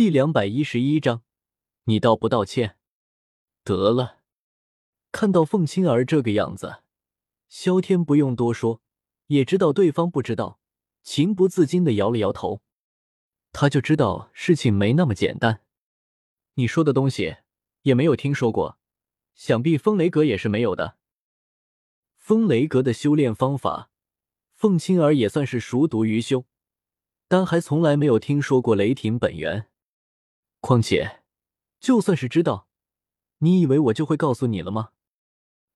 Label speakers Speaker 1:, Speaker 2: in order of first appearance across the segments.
Speaker 1: 第两百一十一章，你道不道歉？得了。看到凤青儿这个样子，萧天不用多说，也知道对方不知道，情不自禁的摇了摇头。他就知道事情没那么简单。你说的东西也没有听说过，想必风雷阁也是没有的。风雷阁的修炼方法，凤青儿也算是熟读于修，但还从来没有听说过雷霆本源。况且，就算是知道，你以为我就会告诉你了吗？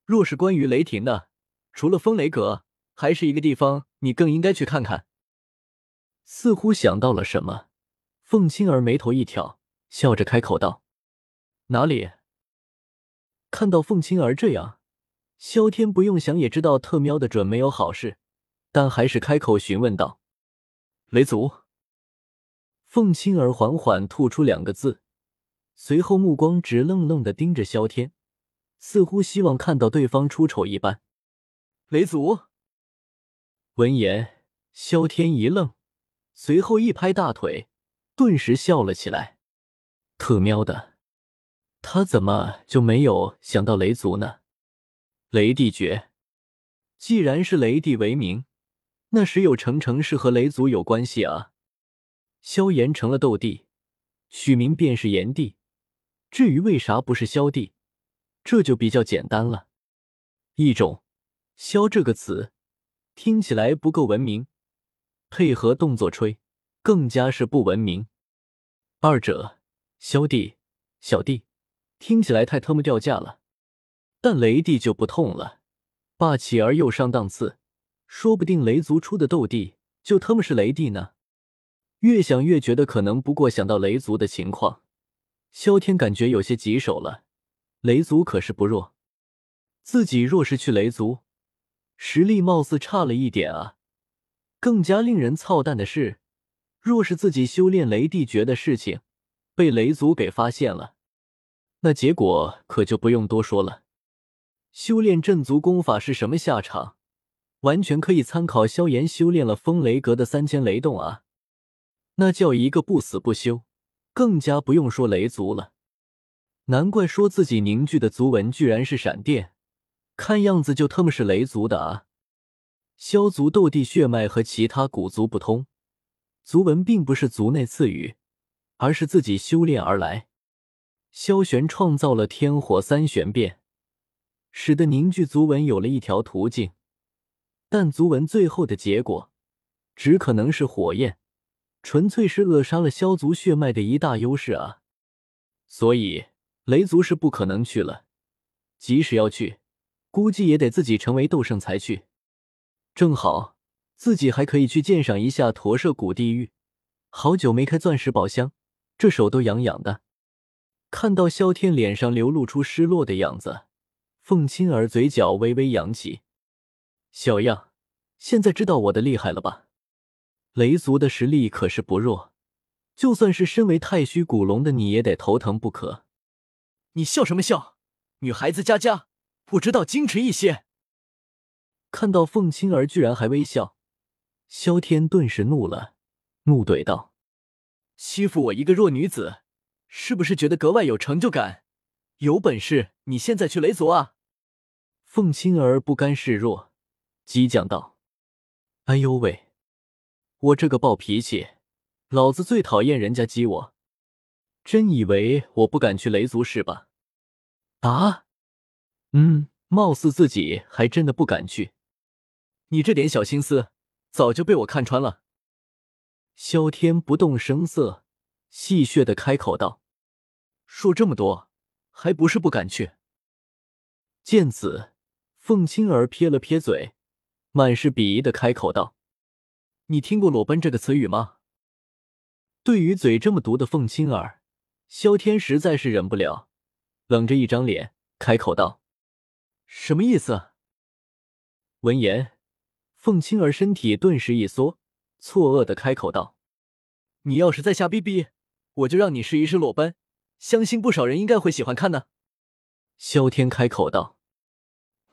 Speaker 1: 若是关于雷霆的，除了风雷阁，还是一个地方你更应该去看看。似乎想到了什么，凤青儿眉头一挑，笑着开口道：“哪里？”看到凤青儿这样，萧天不用想也知道特喵的准没有好事，但还是开口询问道：“雷族。”凤青儿缓缓吐出两个字，随后目光直愣愣的盯着萧天，似乎希望看到对方出丑一般。雷族。闻言，萧天一愣，随后一拍大腿，顿时笑了起来。特喵的，他怎么就没有想到雷族呢？雷帝诀，既然是雷帝为名，那十有成成是和雷族有关系啊。萧炎成了斗帝，取名便是炎帝。至于为啥不是萧帝，这就比较简单了。一种“萧”这个词听起来不够文明，配合动作吹，更加是不文明。二者“萧帝”“小弟”听起来太他妈掉价了。但雷帝就不痛了，霸气而又上档次，说不定雷族出的斗帝就他妈是雷帝呢。越想越觉得可能不过，想到雷族的情况，萧天感觉有些棘手了。雷族可是不弱，自己若是去雷族，实力貌似差了一点啊。更加令人操蛋的是，若是自己修炼雷帝诀的事情被雷族给发现了，那结果可就不用多说了。修炼镇族功法是什么下场，完全可以参考萧炎修炼了风雷阁的三千雷动啊。那叫一个不死不休，更加不用说雷族了。难怪说自己凝聚的族纹居然是闪电，看样子就他妈是雷族的啊！萧族斗帝血脉和其他古族不通，族纹并不是族内赐予，而是自己修炼而来。萧玄创造了天火三玄变，使得凝聚族纹有了一条途径，但族纹最后的结果只可能是火焰。纯粹是扼杀了萧族血脉的一大优势啊！所以雷族是不可能去了，即使要去，估计也得自己成为斗圣才去。正好自己还可以去鉴赏一下驼舍古地狱，好久没开钻石宝箱，这手都痒痒的。看到萧天脸上流露出失落的样子，凤青儿嘴角微微扬起：“小样，现在知道我的厉害了吧？”雷族的实力可是不弱，就算是身为太虚古龙的你也得头疼不可。
Speaker 2: 你笑什么笑？女孩子家家不知道矜持一些。
Speaker 1: 看到凤青儿居然还微笑，萧天顿时怒了，怒怼道：“
Speaker 2: 欺负我一个弱女子，是不是觉得格外有成就感？有本事你现在去雷族啊！”
Speaker 1: 凤青儿不甘示弱，激将道：“哎呦喂！”我这个暴脾气，老子最讨厌人家激我。真以为我不敢去雷族是吧？啊，嗯，貌似自己还真的不敢去。
Speaker 2: 你这点小心思，早就被我看穿了。
Speaker 1: 萧天不动声色，戏谑的开口道：“
Speaker 2: 说这么多，还不是不敢去？”
Speaker 1: 见此，凤青儿撇了撇嘴，满是鄙夷的开口道。
Speaker 2: 你听过“裸奔”这个词语吗？
Speaker 1: 对于嘴这么毒的凤青儿，萧天实在是忍不了，冷着一张脸开口道：“
Speaker 2: 什么意思？”
Speaker 1: 闻言，凤青儿身体顿时一缩，错愕的开口道：“
Speaker 2: 你要是再瞎逼逼，我就让你试一试裸奔，相信不少人应该会喜欢看的。”
Speaker 1: 萧天开口道：“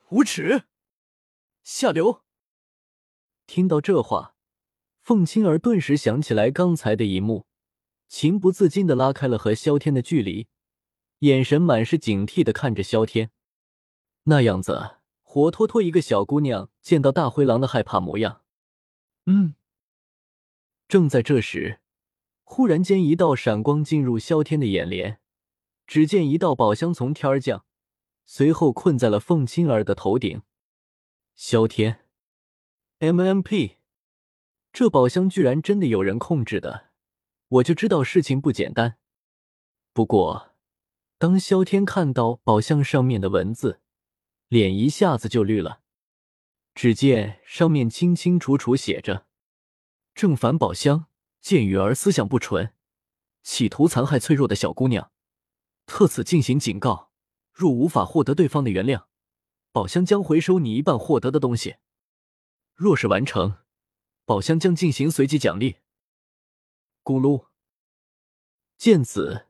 Speaker 2: 无耻，下流！”
Speaker 1: 听到这话。凤青儿顿时想起来刚才的一幕，情不自禁的拉开了和萧天的距离，眼神满是警惕的看着萧天，那样子活脱脱一个小姑娘见到大灰狼的害怕模样。嗯。正在这时，忽然间一道闪光进入萧天的眼帘，只见一道宝箱从天而降，随后困在了凤青儿的头顶。萧天，MMP，这宝箱居然真的有人控制的，我就知道事情不简单。不过，当萧天看到宝箱上面的文字，脸一下子就绿了。只见上面清清楚楚写着。正反宝箱，见雨儿思想不纯，企图残害脆弱的小姑娘，特此进行警告。若无法获得对方的原谅，宝箱将回收你一半获得的东西。若是完成，宝箱将进行随机奖励。咕噜。见此，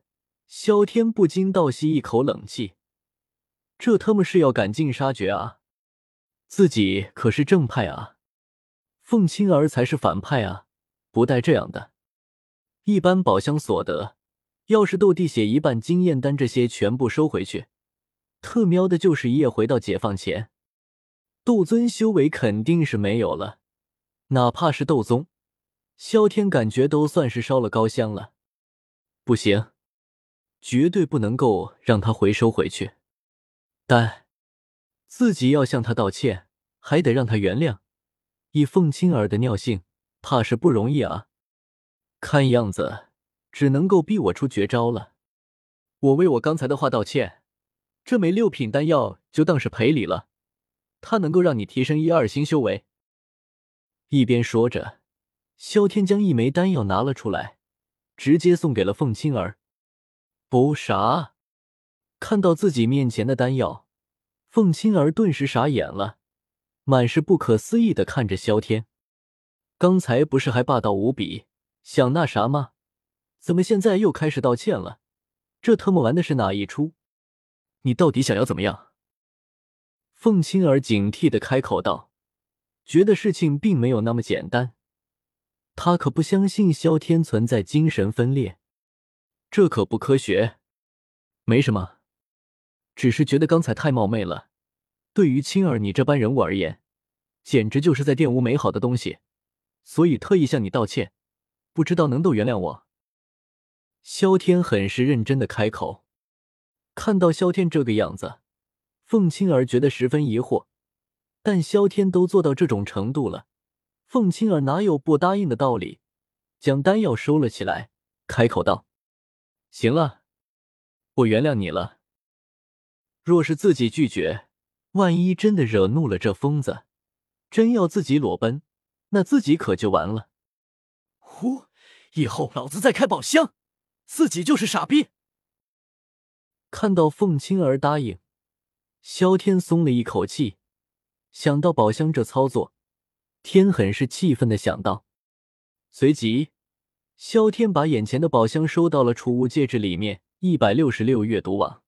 Speaker 1: 萧天不禁倒吸一口冷气，这他妈是要赶尽杀绝啊！自己可是正派啊！凤青儿才是反派啊！不带这样的。一般宝箱所得，要是斗帝血一半、经验丹这些全部收回去，特喵的就是一夜回到解放前。斗尊修为肯定是没有了，哪怕是斗宗，萧天感觉都算是烧了高香了。不行，绝对不能够让他回收回去。但自己要向他道歉，还得让他原谅。以凤青儿的尿性，怕是不容易啊！看样子只能够逼我出绝招了。我为我刚才的话道歉，这枚六品丹药就当是赔礼了。它能够让你提升一二星修为。一边说着，萧天将一枚丹药拿了出来，直接送给了凤青儿。不啥？看到自己面前的丹药，凤青儿顿时傻眼了。满是不可思议的看着萧天，刚才不是还霸道无比，想那啥吗？怎么现在又开始道歉了？这特么玩的是哪一出？你到底想要怎么样？凤青儿警惕的开口道，觉得事情并没有那么简单。他可不相信萧天存在精神分裂，这可不科学。没什么，只是觉得刚才太冒昧了。对于青儿你这般人物而言，简直就是在玷污美好的东西，所以特意向你道歉，不知道能够原谅我？萧天很是认真的开口。看到萧天这个样子，凤青儿觉得十分疑惑，但萧天都做到这种程度了，凤青儿哪有不答应的道理？将丹药收了起来，开口道：“行了，我原谅你了。若是自己拒绝。”万一真的惹怒了这疯子，真要自己裸奔，那自己可就完了。
Speaker 2: 呼！以后老子再开宝箱，自己就是傻逼。
Speaker 1: 看到凤青儿答应，萧天松了一口气。想到宝箱这操作，天很是气愤的想到。随即，萧天把眼前的宝箱收到了储物戒指里面。一百六十六阅读网。